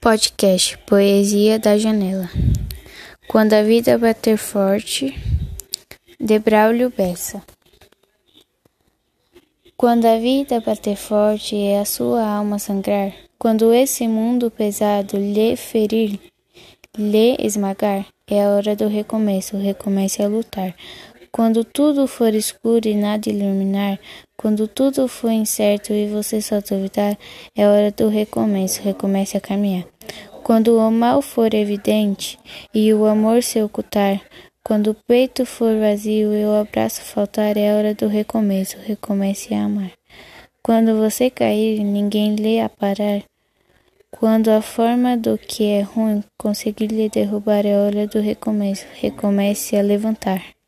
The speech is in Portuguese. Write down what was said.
Podcast Poesia da Janela. Quando a vida bater forte, de Braulio Bessa. Quando a vida bater forte e a sua alma sangrar, quando esse mundo pesado lhe ferir, lhe esmagar, é a hora do recomeço, recomece a lutar. Quando tudo for escuro e nada iluminar, quando tudo for incerto e você só duvidar, é hora do recomeço, recomece a caminhar. Quando o mal for evidente e o amor se ocultar, quando o peito for vazio e o abraço faltar, é hora do recomeço, recomece a amar. Quando você cair ninguém lhe aparar, quando a forma do que é ruim conseguir lhe derrubar, é hora do recomeço, recomece a levantar.